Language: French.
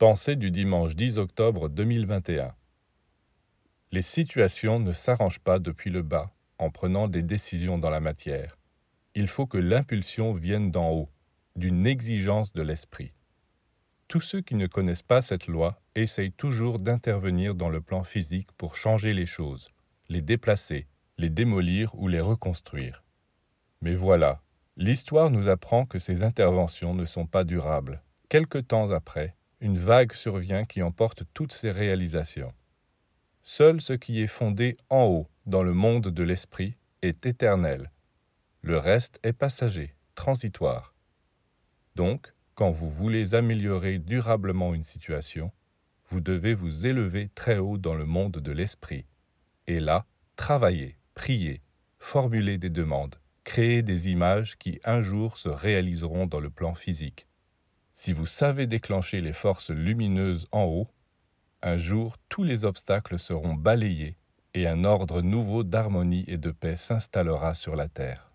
Pensée du dimanche 10 octobre 2021. Les situations ne s'arrangent pas depuis le bas en prenant des décisions dans la matière. Il faut que l'impulsion vienne d'en haut, d'une exigence de l'esprit. Tous ceux qui ne connaissent pas cette loi essayent toujours d'intervenir dans le plan physique pour changer les choses, les déplacer, les démolir ou les reconstruire. Mais voilà, l'histoire nous apprend que ces interventions ne sont pas durables. Quelque temps après, une vague survient qui emporte toutes ces réalisations. Seul ce qui est fondé en haut, dans le monde de l'esprit, est éternel. Le reste est passager, transitoire. Donc, quand vous voulez améliorer durablement une situation, vous devez vous élever très haut dans le monde de l'esprit. Et là, travailler, prier, formuler des demandes, créer des images qui un jour se réaliseront dans le plan physique. Si vous savez déclencher les forces lumineuses en haut, un jour tous les obstacles seront balayés et un ordre nouveau d'harmonie et de paix s'installera sur la terre.